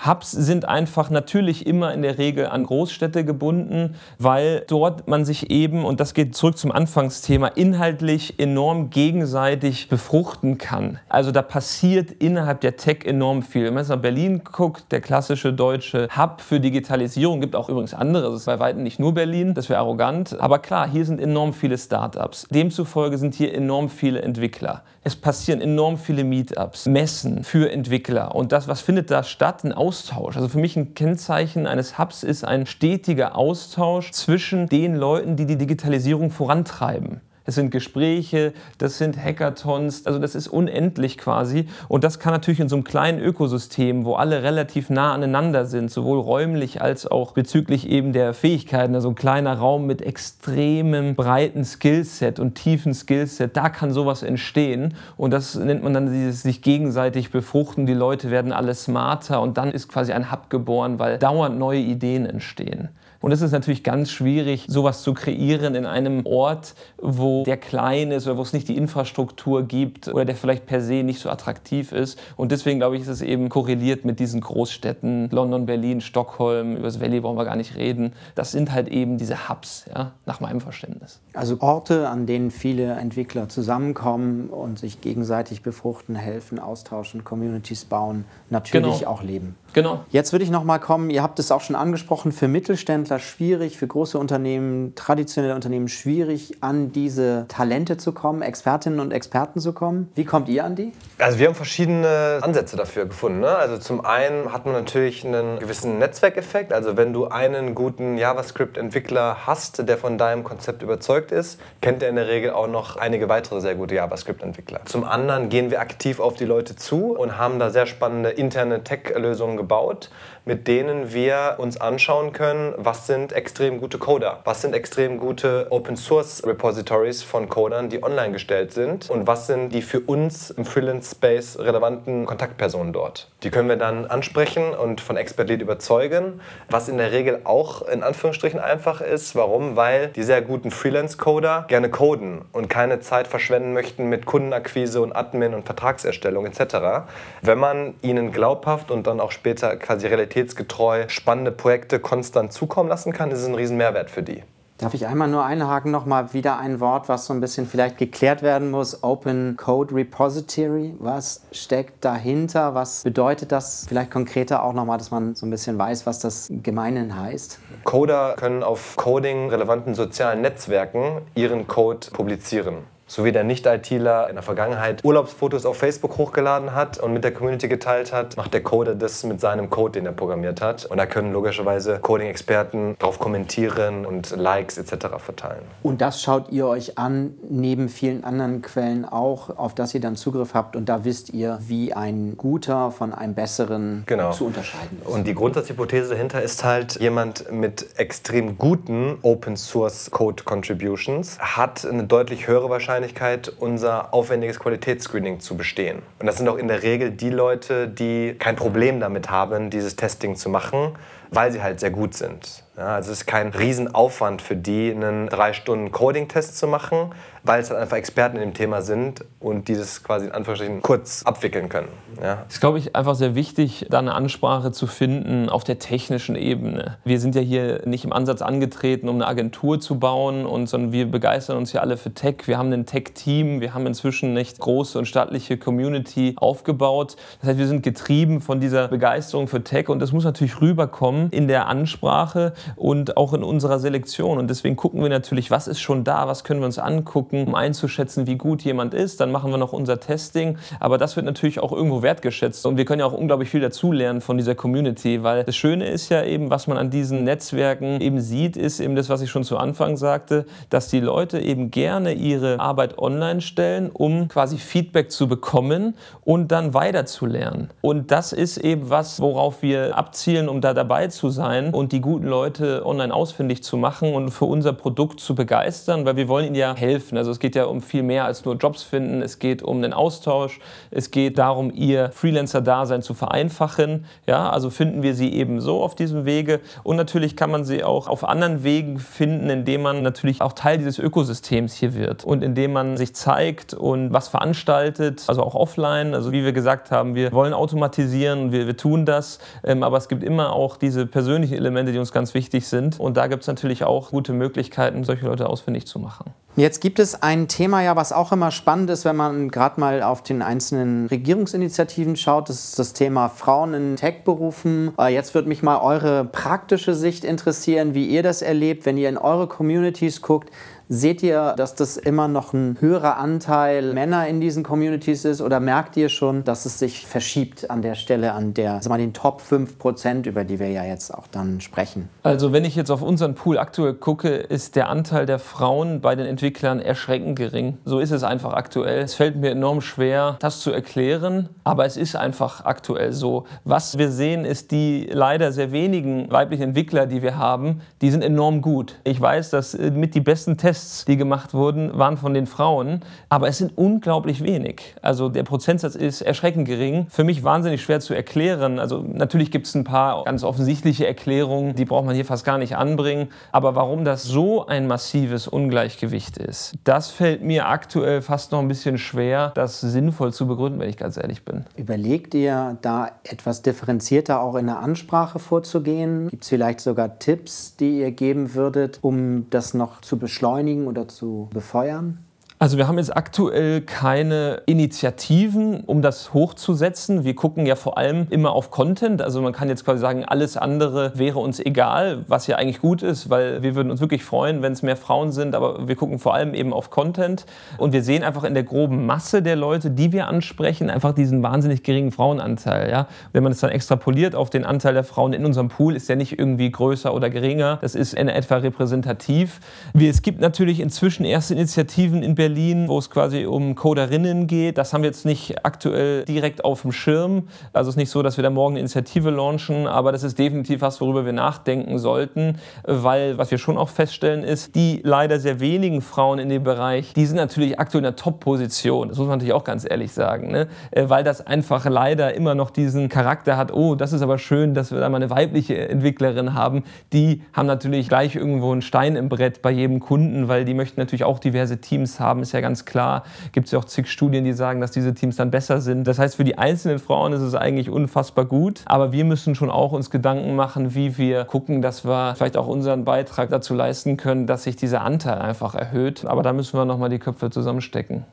Hubs sind einfach natürlich immer in der Regel an Großstädte gebunden, weil dort man sich eben, und das geht zurück zum Anfangsthema, inhaltlich enorm gegenseitig befruchten kann. Also da passiert innerhalb der Tech enorm viel. Wenn man jetzt nach Berlin guckt, der klassische deutsche Hub für Digitalisierung, gibt auch übrigens andere, das ist bei weitem nicht nur Berlin, das wäre arrogant. Aber klar, hier sind enorm viele Startups. Demzufolge sind hier enorm viele Entwickler. Es passieren enorm viele Meetups, Messen für Entwickler. Und das, was findet da statt? Ein Austausch. Also für mich ein Kennzeichen eines Hubs ist ein stetiger Austausch zwischen den Leuten, die die Digitalisierung vorantreiben das sind Gespräche, das sind Hackathons, also das ist unendlich quasi. Und das kann natürlich in so einem kleinen Ökosystem, wo alle relativ nah aneinander sind, sowohl räumlich als auch bezüglich eben der Fähigkeiten, also ein kleiner Raum mit extremem breiten Skillset und tiefen Skillset, da kann sowas entstehen. Und das nennt man dann dieses sich gegenseitig befruchten. Die Leute werden alle smarter und dann ist quasi ein Hub geboren, weil dauernd neue Ideen entstehen. Und es ist natürlich ganz schwierig, sowas zu kreieren in einem Ort, wo der klein ist oder wo es nicht die Infrastruktur gibt oder der vielleicht per se nicht so attraktiv ist. Und deswegen glaube ich, ist es eben korreliert mit diesen Großstädten, London, Berlin, Stockholm, über das Valley brauchen wir gar nicht reden. Das sind halt eben diese Hubs, ja, nach meinem Verständnis. Also Orte, an denen viele Entwickler zusammenkommen und sich gegenseitig befruchten, helfen, austauschen, Communities bauen, natürlich genau. auch leben. Genau. Jetzt würde ich noch mal kommen, ihr habt es auch schon angesprochen, für Mittelständler schwierig, für große Unternehmen, traditionelle Unternehmen schwierig, an diese Talente zu kommen, Expertinnen und Experten zu kommen. Wie kommt ihr an die? Also wir haben verschiedene Ansätze dafür gefunden. Ne? Also zum einen hat man natürlich einen gewissen Netzwerkeffekt. Also wenn du einen guten JavaScript-Entwickler hast, der von deinem Konzept überzeugt ist, kennt er in der Regel auch noch einige weitere sehr gute JavaScript-Entwickler. Zum anderen gehen wir aktiv auf die Leute zu und haben da sehr spannende interne Tech-Lösungen gebaut, mit denen wir uns anschauen können, was sind extrem gute Coder, was sind extrem gute Open Source Repositories von Codern, die online gestellt sind und was sind die für uns im Freelance Space relevanten Kontaktpersonen dort. Die können wir dann ansprechen und von Expert Lead überzeugen, was in der Regel auch in Anführungsstrichen einfach ist. Warum? Weil die sehr guten Freelance Coder gerne coden und keine Zeit verschwenden möchten mit Kundenakquise und Admin und Vertragserstellung etc. Wenn man ihnen glaubhaft und dann auch später quasi relativ qualitätsgetreu spannende Projekte konstant zukommen lassen kann, ist es ein riesen Mehrwert für die. Darf ich einmal nur einhaken, nochmal wieder ein Wort, was so ein bisschen vielleicht geklärt werden muss. Open Code Repository. Was steckt dahinter? Was bedeutet das vielleicht konkreter auch nochmal, dass man so ein bisschen weiß, was das gemeinen heißt? Coder können auf Coding relevanten sozialen Netzwerken ihren Code publizieren so wie der Nicht-ITler in der Vergangenheit Urlaubsfotos auf Facebook hochgeladen hat und mit der Community geteilt hat, macht der Coder das mit seinem Code, den er programmiert hat. Und da können logischerweise Coding-Experten drauf kommentieren und Likes etc. verteilen. Und das schaut ihr euch an, neben vielen anderen Quellen auch, auf das ihr dann Zugriff habt. Und da wisst ihr, wie ein guter von einem besseren genau. zu unterscheiden ist. Und die Grundsatzhypothese dahinter ist halt, jemand mit extrem guten Open-Source-Code-Contributions hat eine deutlich höhere Wahrscheinlichkeit, Wahrscheinlichkeit, unser aufwendiges Qualitätsscreening zu bestehen. Und das sind auch in der Regel die Leute, die kein Problem damit haben, dieses Testing zu machen, weil sie halt sehr gut sind. Ja, also es ist kein Riesenaufwand für die, einen drei Stunden Coding-Test zu machen, weil es halt einfach Experten in dem Thema sind und dieses quasi in Anführungsstrichen kurz abwickeln können. Ja. Es ist, glaube ich, einfach sehr wichtig, da eine Ansprache zu finden auf der technischen Ebene. Wir sind ja hier nicht im Ansatz angetreten, um eine Agentur zu bauen, und, sondern wir begeistern uns ja alle für Tech. Wir haben ein Tech-Team, wir haben inzwischen eine echt große und stattliche Community aufgebaut. Das heißt, wir sind getrieben von dieser Begeisterung für Tech und das muss natürlich rüberkommen in der Ansprache und auch in unserer Selektion. Und deswegen gucken wir natürlich, was ist schon da, was können wir uns angucken, um einzuschätzen, wie gut jemand ist. Dann machen wir noch unser Testing. Aber das wird natürlich auch irgendwo wertgeschätzt. Und wir können ja auch unglaublich viel dazulernen von dieser Community, weil das Schöne ist ja eben, was man an diesen Netzwerken eben sieht, ist eben das, was ich schon zu Anfang sagte, dass die Leute eben gerne ihre Arbeit online stellen, um quasi Feedback zu bekommen und dann weiterzulernen. Und das ist eben was, worauf wir abzielen, um da dabei zu sein und die guten Leute Leute online ausfindig zu machen und für unser Produkt zu begeistern, weil wir wollen ihnen ja helfen. Also es geht ja um viel mehr als nur Jobs finden, es geht um den Austausch, es geht darum, ihr Freelancer-Dasein zu vereinfachen. Ja, also finden wir sie eben so auf diesem Wege und natürlich kann man sie auch auf anderen Wegen finden, indem man natürlich auch Teil dieses Ökosystems hier wird und indem man sich zeigt und was veranstaltet, also auch offline. Also wie wir gesagt haben, wir wollen automatisieren, wir, wir tun das, ähm, aber es gibt immer auch diese persönlichen Elemente, die uns ganz wichtig wichtig sind. Und da gibt es natürlich auch gute Möglichkeiten, solche Leute ausfindig zu machen. Jetzt gibt es ein Thema ja, was auch immer spannend ist, wenn man gerade mal auf den einzelnen Regierungsinitiativen schaut. Das ist das Thema Frauen in Tech-Berufen. Äh, jetzt würde mich mal eure praktische Sicht interessieren, wie ihr das erlebt, wenn ihr in eure Communities guckt. Seht ihr, dass das immer noch ein höherer Anteil Männer in diesen Communities ist oder merkt ihr schon, dass es sich verschiebt an der Stelle, an der, also mal den Top 5 Prozent, über die wir ja jetzt auch dann sprechen? Also wenn ich jetzt auf unseren Pool aktuell gucke, ist der Anteil der Frauen bei den Entwicklern erschreckend gering. So ist es einfach aktuell. Es fällt mir enorm schwer, das zu erklären, aber es ist einfach aktuell so. Was wir sehen, ist die leider sehr wenigen weiblichen Entwickler, die wir haben, die sind enorm gut. Ich weiß, dass mit die besten Tests Tests, die gemacht wurden, waren von den Frauen, aber es sind unglaublich wenig. Also der Prozentsatz ist erschreckend gering. Für mich wahnsinnig schwer zu erklären. Also natürlich gibt es ein paar ganz offensichtliche Erklärungen, die braucht man hier fast gar nicht anbringen. Aber warum das so ein massives Ungleichgewicht ist, das fällt mir aktuell fast noch ein bisschen schwer, das sinnvoll zu begründen, wenn ich ganz ehrlich bin. Überlegt ihr da etwas differenzierter auch in der Ansprache vorzugehen? Gibt es vielleicht sogar Tipps, die ihr geben würdet, um das noch zu beschleunigen oder zu befeuern? Also wir haben jetzt aktuell keine Initiativen, um das hochzusetzen. Wir gucken ja vor allem immer auf Content. Also man kann jetzt quasi sagen, alles andere wäre uns egal, was ja eigentlich gut ist, weil wir würden uns wirklich freuen, wenn es mehr Frauen sind. Aber wir gucken vor allem eben auf Content. Und wir sehen einfach in der groben Masse der Leute, die wir ansprechen, einfach diesen wahnsinnig geringen Frauenanteil. Ja? Wenn man es dann extrapoliert auf den Anteil der Frauen in unserem Pool, ist der nicht irgendwie größer oder geringer. Das ist in etwa repräsentativ. Es gibt natürlich inzwischen erste Initiativen in Berlin, Berlin, wo es quasi um Coderinnen geht. Das haben wir jetzt nicht aktuell direkt auf dem Schirm. Also es ist nicht so, dass wir da morgen eine Initiative launchen, aber das ist definitiv was, worüber wir nachdenken sollten, weil was wir schon auch feststellen ist, die leider sehr wenigen Frauen in dem Bereich, die sind natürlich aktuell in der Top-Position. Das muss man natürlich auch ganz ehrlich sagen, ne? Äh, weil das einfach leider immer noch diesen Charakter hat, oh, das ist aber schön, dass wir da mal eine weibliche Entwicklerin haben. Die haben natürlich gleich irgendwo einen Stein im Brett bei jedem Kunden, weil die möchten natürlich auch diverse Teams haben ist ja ganz klar. Gibt es ja auch zig Studien, die sagen, dass diese Teams dann besser sind. Das heißt, für die einzelnen Frauen ist es eigentlich unfassbar gut. Aber wir müssen schon auch uns Gedanken machen, wie wir gucken, dass wir vielleicht auch unseren Beitrag dazu leisten können, dass sich dieser Anteil einfach erhöht. Aber da müssen wir nochmal die Köpfe zusammenstecken.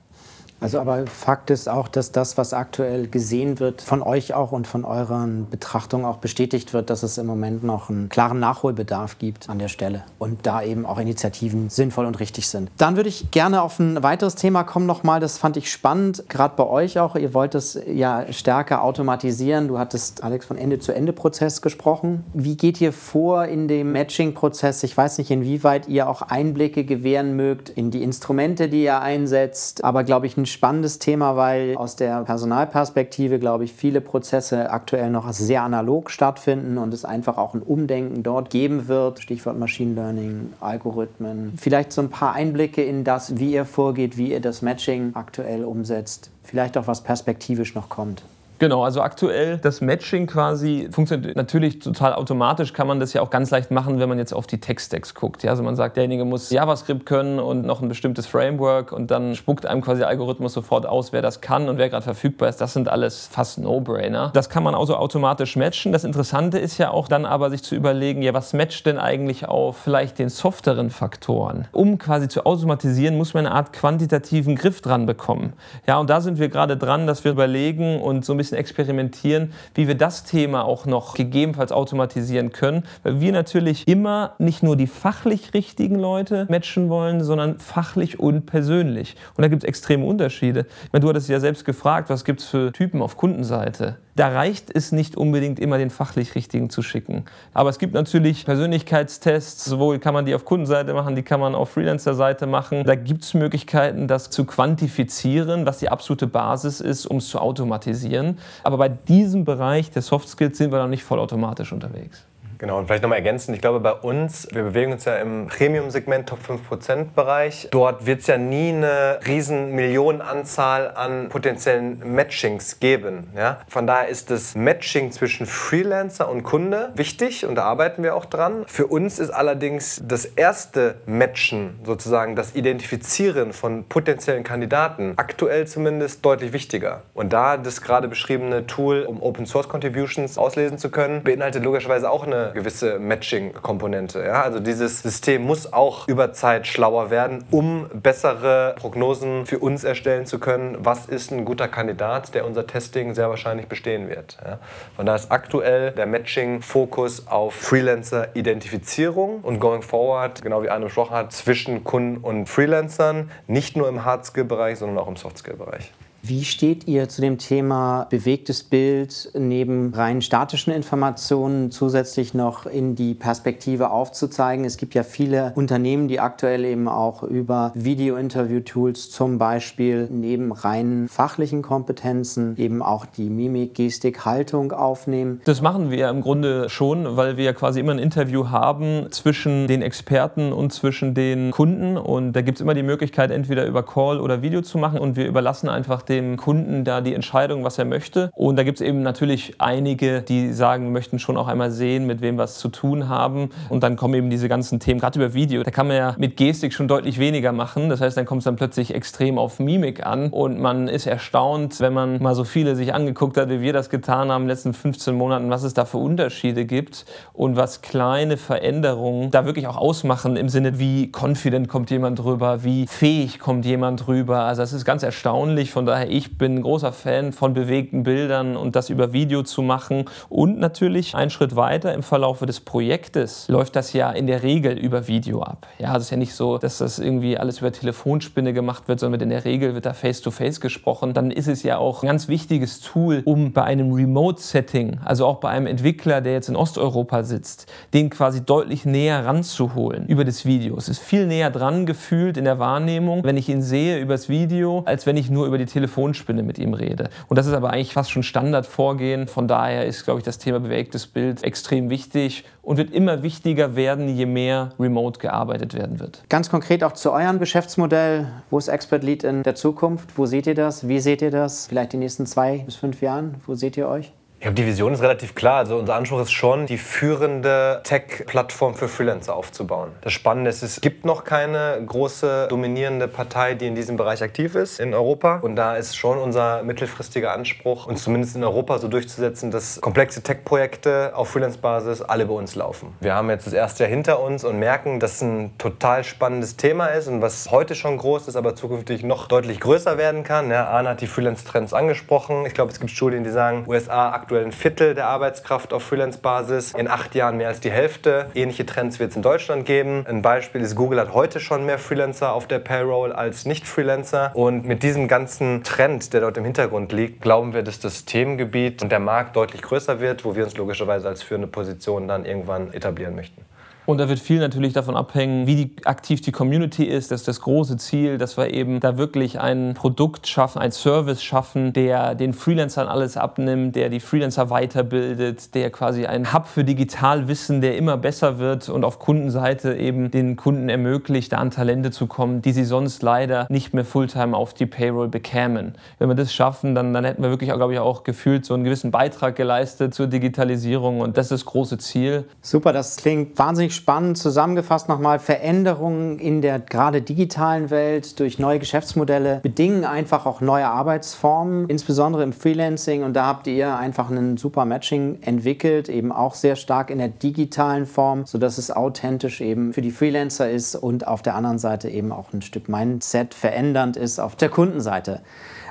Also aber Fakt ist auch, dass das, was aktuell gesehen wird, von euch auch und von euren Betrachtungen auch bestätigt wird, dass es im Moment noch einen klaren Nachholbedarf gibt an der Stelle und da eben auch Initiativen sinnvoll und richtig sind. Dann würde ich gerne auf ein weiteres Thema kommen nochmal, das fand ich spannend, gerade bei euch auch. Ihr wollt es ja stärker automatisieren. Du hattest, Alex, von Ende-zu-Ende-Prozess gesprochen. Wie geht ihr vor in dem Matching-Prozess? Ich weiß nicht, inwieweit ihr auch Einblicke gewähren mögt in die Instrumente, die ihr einsetzt, aber glaube ich, ein spannendes Thema, weil aus der Personalperspektive, glaube ich, viele Prozesse aktuell noch sehr analog stattfinden und es einfach auch ein Umdenken dort geben wird. Stichwort Machine Learning, Algorithmen. Vielleicht so ein paar Einblicke in das, wie ihr vorgeht, wie ihr das Matching aktuell umsetzt. Vielleicht auch was perspektivisch noch kommt. Genau, also aktuell das Matching quasi funktioniert natürlich total automatisch, kann man das ja auch ganz leicht machen, wenn man jetzt auf die Tech-Stacks guckt. Ja, also man sagt, derjenige muss JavaScript können und noch ein bestimmtes Framework und dann spuckt einem quasi der Algorithmus sofort aus, wer das kann und wer gerade verfügbar ist. Das sind alles fast No-Brainer. Das kann man also automatisch matchen. Das Interessante ist ja auch dann aber sich zu überlegen, ja, was matcht denn eigentlich auf vielleicht den softeren Faktoren? Um quasi zu automatisieren, muss man eine Art quantitativen Griff dran bekommen. Ja, und da sind wir gerade dran, dass wir überlegen und so ein bisschen bisschen experimentieren, wie wir das Thema auch noch gegebenenfalls automatisieren können, weil wir natürlich immer nicht nur die fachlich richtigen Leute matchen wollen, sondern fachlich und persönlich. Und da gibt es extreme Unterschiede. Ich meine, du hattest ja selbst gefragt, was gibt es für Typen auf Kundenseite? Da reicht es nicht unbedingt immer den fachlich Richtigen zu schicken. Aber es gibt natürlich Persönlichkeitstests, sowohl kann man die auf Kundenseite machen, die kann man auf Freelancer-Seite machen. Da gibt es Möglichkeiten, das zu quantifizieren, was die absolute Basis ist, um es zu automatisieren. Aber bei diesem Bereich der Soft Skills sind wir noch nicht vollautomatisch unterwegs. Genau, und vielleicht nochmal ergänzend, ich glaube bei uns, wir bewegen uns ja im Premium-Segment, Top 5% Bereich. Dort wird es ja nie eine riesen Millionenanzahl an potenziellen Matchings geben. Ja? Von daher ist das Matching zwischen Freelancer und Kunde wichtig und da arbeiten wir auch dran. Für uns ist allerdings das erste Matchen, sozusagen das Identifizieren von potenziellen Kandidaten, aktuell zumindest deutlich wichtiger. Und da das gerade beschriebene Tool, um Open Source Contributions auslesen zu können, beinhaltet logischerweise auch eine gewisse Matching-Komponente. Ja? Also dieses System muss auch über Zeit schlauer werden, um bessere Prognosen für uns erstellen zu können. Was ist ein guter Kandidat, der unser Testing sehr wahrscheinlich bestehen wird? Ja? Von daher ist aktuell der Matching-Fokus auf Freelancer-Identifizierung und going forward, genau wie Arne besprochen hat, zwischen Kunden und Freelancern, nicht nur im Hard-Skill-Bereich, sondern auch im Soft-Skill-Bereich. Wie steht ihr zu dem Thema bewegtes Bild neben rein statischen Informationen zusätzlich noch in die Perspektive aufzuzeigen? Es gibt ja viele Unternehmen, die aktuell eben auch über Video-Interview-Tools zum Beispiel neben rein fachlichen Kompetenzen eben auch die Mimik, Gestik, Haltung aufnehmen. Das machen wir im Grunde schon, weil wir quasi immer ein Interview haben zwischen den Experten und zwischen den Kunden. Und da gibt es immer die Möglichkeit, entweder über Call oder Video zu machen. Und wir überlassen einfach dem Kunden da die Entscheidung, was er möchte. Und da gibt es eben natürlich einige, die sagen, möchten schon auch einmal sehen, mit wem was zu tun haben. Und dann kommen eben diese ganzen Themen, gerade über Video. Da kann man ja mit Gestik schon deutlich weniger machen. Das heißt, dann kommt es dann plötzlich extrem auf Mimik an. Und man ist erstaunt, wenn man mal so viele sich angeguckt hat, wie wir das getan haben in den letzten 15 Monaten, was es da für Unterschiede gibt und was kleine Veränderungen da wirklich auch ausmachen im Sinne, wie confident kommt jemand drüber, wie fähig kommt jemand drüber. Also das ist ganz erstaunlich. Von daher, ich bin ein großer Fan von bewegten Bildern und das über Video zu machen. Und natürlich einen Schritt weiter im Verlauf des Projektes läuft das ja in der Regel über Video ab. Ja, es ist ja nicht so, dass das irgendwie alles über Telefonspinne gemacht wird, sondern in der Regel wird da face-to-face -face gesprochen. Dann ist es ja auch ein ganz wichtiges Tool, um bei einem Remote-Setting, also auch bei einem Entwickler, der jetzt in Osteuropa sitzt, den quasi deutlich näher ranzuholen über das Video. Es ist viel näher dran gefühlt in der Wahrnehmung, wenn ich ihn sehe übers Video, als wenn ich nur über die Telefonspinne mit ihm rede. Und das ist aber eigentlich fast schon Standardvorgehen. Von daher ist, glaube ich, das Thema bewegtes Bild extrem wichtig und wird immer wichtiger werden, je mehr remote gearbeitet werden wird. Ganz konkret auch zu eurem Geschäftsmodell. Wo ist Expert Lead in der Zukunft? Wo seht ihr das? Wie seht ihr das? Vielleicht die nächsten zwei bis fünf Jahren? Wo seht ihr euch? Ich glaube, die Vision ist relativ klar. Also unser Anspruch ist schon, die führende Tech-Plattform für Freelancer aufzubauen. Das Spannende ist, es gibt noch keine große dominierende Partei, die in diesem Bereich aktiv ist in Europa. Und da ist schon unser mittelfristiger Anspruch, uns zumindest in Europa so durchzusetzen, dass komplexe Tech-Projekte auf Freelance-Basis alle bei uns laufen. Wir haben jetzt das erste Jahr hinter uns und merken, dass es ein total spannendes Thema ist und was heute schon groß ist, aber zukünftig noch deutlich größer werden kann. Ja, Arne hat die Freelance-Trends angesprochen. Ich glaube, es gibt Studien, die sagen, USA aktuell aktuell ein Viertel der Arbeitskraft auf Freelance-Basis, in acht Jahren mehr als die Hälfte. Ähnliche Trends wird es in Deutschland geben. Ein Beispiel ist, Google hat heute schon mehr Freelancer auf der Payroll als Nicht-Freelancer. Und mit diesem ganzen Trend, der dort im Hintergrund liegt, glauben wir, dass das Themengebiet und der Markt deutlich größer wird, wo wir uns logischerweise als führende Position dann irgendwann etablieren möchten. Und da wird viel natürlich davon abhängen, wie die, aktiv die Community ist. Das ist das große Ziel, dass wir eben da wirklich ein Produkt schaffen, ein Service schaffen, der den Freelancern alles abnimmt, der die Freelancer weiterbildet, der quasi ein Hub für Digitalwissen, der immer besser wird und auf Kundenseite eben den Kunden ermöglicht, da an Talente zu kommen, die sie sonst leider nicht mehr Fulltime auf die Payroll bekämen. Wenn wir das schaffen, dann, dann hätten wir wirklich, glaube ich, auch gefühlt so einen gewissen Beitrag geleistet zur Digitalisierung und das ist das große Ziel. Super, das klingt wahnsinnig spannend zusammengefasst nochmal, Veränderungen in der gerade digitalen Welt durch neue Geschäftsmodelle bedingen einfach auch neue Arbeitsformen, insbesondere im Freelancing. Und da habt ihr einfach ein super Matching entwickelt, eben auch sehr stark in der digitalen Form, sodass es authentisch eben für die Freelancer ist und auf der anderen Seite eben auch ein Stück Mindset verändernd ist auf der Kundenseite.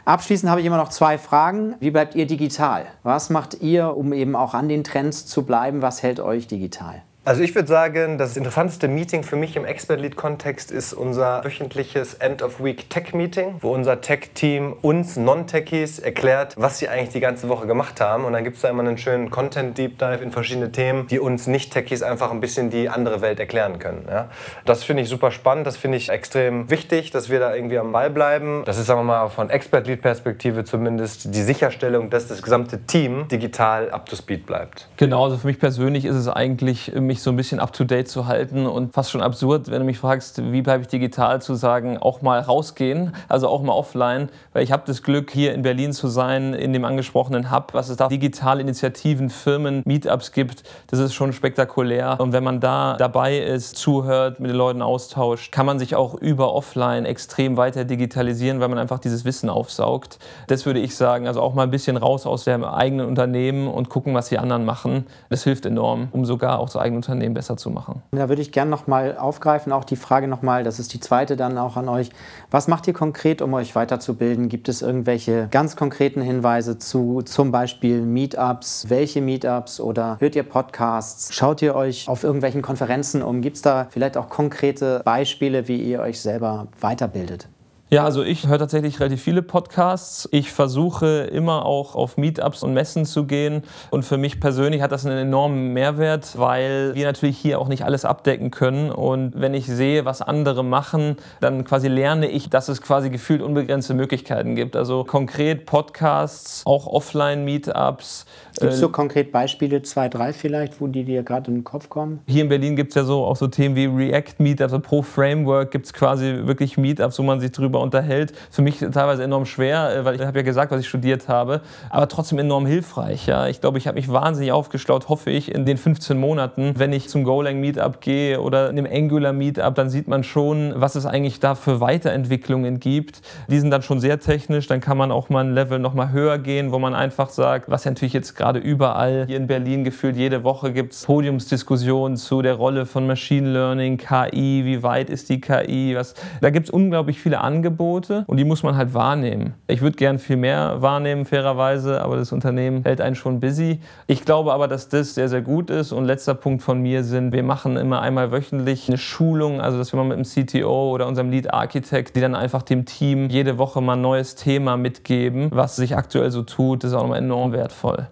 Abschließend habe ich immer noch zwei Fragen. Wie bleibt ihr digital? Was macht ihr, um eben auch an den Trends zu bleiben? Was hält euch digital? Also ich würde sagen, das interessanteste Meeting für mich im Expert Lead Kontext ist unser wöchentliches End of Week Tech Meeting, wo unser Tech Team uns Non-Techies erklärt, was sie eigentlich die ganze Woche gemacht haben und dann gibt es da immer einen schönen Content Deep Dive in verschiedene Themen, die uns Nicht-Techies einfach ein bisschen die andere Welt erklären können. Ja? Das finde ich super spannend, das finde ich extrem wichtig, dass wir da irgendwie am Ball bleiben. Das ist, sagen wir mal, von Expert Lead Perspektive zumindest die Sicherstellung, dass das gesamte Team digital up to speed bleibt. Genau, also für mich persönlich ist es eigentlich mich mich so ein bisschen up-to-date zu halten und fast schon absurd, wenn du mich fragst, wie bleibe ich digital, zu sagen, auch mal rausgehen, also auch mal offline, weil ich habe das Glück, hier in Berlin zu sein, in dem angesprochenen Hub, was es da digitale Initiativen, Firmen, Meetups gibt, das ist schon spektakulär. Und wenn man da dabei ist, zuhört, mit den Leuten austauscht, kann man sich auch über offline extrem weiter digitalisieren, weil man einfach dieses Wissen aufsaugt. Das würde ich sagen, also auch mal ein bisschen raus aus dem eigenen Unternehmen und gucken, was die anderen machen. Das hilft enorm, um sogar auch so eigene Unternehmen besser zu machen. Da würde ich gerne nochmal aufgreifen, auch die Frage nochmal, das ist die zweite dann auch an euch. Was macht ihr konkret, um euch weiterzubilden? Gibt es irgendwelche ganz konkreten Hinweise zu zum Beispiel Meetups? Welche Meetups oder hört ihr Podcasts? Schaut ihr euch auf irgendwelchen Konferenzen um? Gibt es da vielleicht auch konkrete Beispiele, wie ihr euch selber weiterbildet? Ja, also ich höre tatsächlich relativ viele Podcasts. Ich versuche immer auch auf Meetups und Messen zu gehen. Und für mich persönlich hat das einen enormen Mehrwert, weil wir natürlich hier auch nicht alles abdecken können. Und wenn ich sehe, was andere machen, dann quasi lerne ich, dass es quasi gefühlt unbegrenzte Möglichkeiten gibt. Also konkret Podcasts, auch Offline-Meetups. Gibt es so konkret Beispiele, zwei, drei vielleicht, wo die dir gerade in den Kopf kommen? Hier in Berlin gibt es ja so auch so Themen wie React-Meetups. Also pro Framework gibt es quasi wirklich Meetups, wo man sich drüber darüber unterhält. Für mich teilweise enorm schwer, äh, weil ich habe ja gesagt, was ich studiert habe, aber trotzdem enorm hilfreich. Ja. Ich glaube, ich habe mich wahnsinnig aufgeschlaut, hoffe ich, in den 15 Monaten. Wenn ich zum Golang Meetup gehe oder in dem Angular Meetup, dann sieht man schon, was es eigentlich da für Weiterentwicklungen gibt. Die sind dann schon sehr technisch, dann kann man auch mal ein Level noch mal höher gehen, wo man einfach sagt, was ja natürlich jetzt gerade überall hier in Berlin gefühlt jede Woche gibt es Podiumsdiskussionen zu der Rolle von Machine Learning, KI, wie weit ist die KI, was, da gibt es unglaublich viele Angebote Angebote und die muss man halt wahrnehmen. Ich würde gern viel mehr wahrnehmen, fairerweise, aber das Unternehmen hält einen schon busy. Ich glaube aber, dass das sehr, sehr gut ist. Und letzter Punkt von mir sind, wir machen immer einmal wöchentlich eine Schulung, also dass wir mal mit dem CTO oder unserem Lead Architect, die dann einfach dem Team jede Woche mal ein neues Thema mitgeben, was sich aktuell so tut, das ist auch nochmal enorm wertvoll.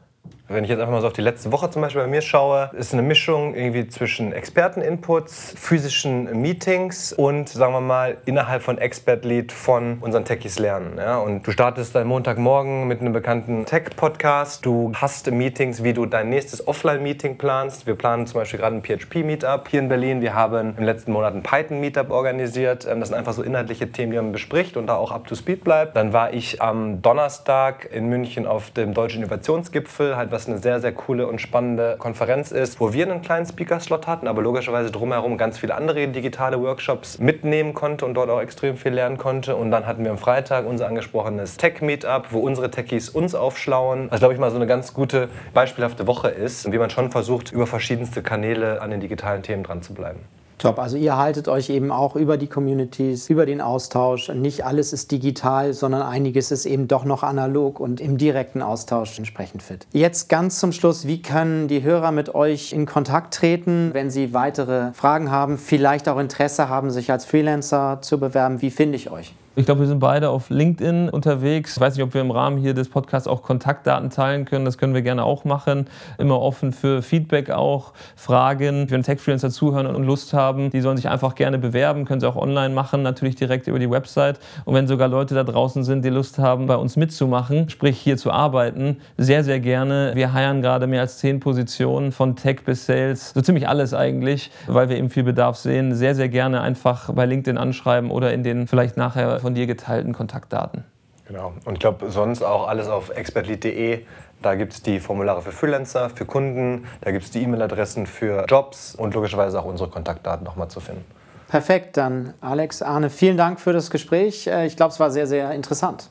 Wenn ich jetzt einfach mal so auf die letzte Woche zum Beispiel bei mir schaue, ist eine Mischung irgendwie zwischen Experteninputs, physischen Meetings und, sagen wir mal, innerhalb von Expert Lead von unseren Techies lernen. Ja? Und du startest deinen Montagmorgen mit einem bekannten Tech-Podcast. Du hast Meetings, wie du dein nächstes Offline-Meeting planst. Wir planen zum Beispiel gerade ein PHP-Meetup hier in Berlin. Wir haben im letzten Monat ein Python-Meetup organisiert. Ähm, das sind einfach so inhaltliche Themen, die man bespricht und da auch up to speed bleibt. Dann war ich am Donnerstag in München auf dem Deutschen Innovationsgipfel, halt was eine sehr, sehr coole und spannende Konferenz ist, wo wir einen kleinen Speaker-Slot hatten, aber logischerweise drumherum ganz viele andere digitale Workshops mitnehmen konnte und dort auch extrem viel lernen konnte. Und dann hatten wir am Freitag unser angesprochenes Tech-Meetup, wo unsere Techies uns aufschlauen. Was, glaube ich, mal so eine ganz gute, beispielhafte Woche ist, wie man schon versucht, über verschiedenste Kanäle an den digitalen Themen dran zu bleiben. Top. Also ihr haltet euch eben auch über die Communities, über den Austausch. Nicht alles ist digital, sondern einiges ist eben doch noch analog und im direkten Austausch entsprechend fit. Jetzt ganz zum Schluss, wie können die Hörer mit euch in Kontakt treten, wenn sie weitere Fragen haben, vielleicht auch Interesse haben, sich als Freelancer zu bewerben? Wie finde ich euch? Ich glaube, wir sind beide auf LinkedIn unterwegs. Ich weiß nicht, ob wir im Rahmen hier des Podcasts auch Kontaktdaten teilen können. Das können wir gerne auch machen. Immer offen für Feedback auch, Fragen. Wenn Tech-Freelancer zuhören und Lust haben, die sollen sich einfach gerne bewerben. Können sie auch online machen, natürlich direkt über die Website. Und wenn sogar Leute da draußen sind, die Lust haben, bei uns mitzumachen, sprich hier zu arbeiten, sehr, sehr gerne. Wir heiern gerade mehr als zehn Positionen von Tech bis Sales, so ziemlich alles eigentlich, weil wir eben viel Bedarf sehen. Sehr, sehr gerne einfach bei LinkedIn anschreiben oder in den vielleicht nachher von dir geteilten Kontaktdaten. Genau. Und ich glaube, sonst auch alles auf expertlead.de. Da gibt es die Formulare für Freelancer, für Kunden, da gibt es die E-Mail-Adressen für Jobs und logischerweise auch unsere Kontaktdaten nochmal zu finden. Perfekt, dann Alex, Arne, vielen Dank für das Gespräch. Äh, ich glaube, es war sehr, sehr interessant.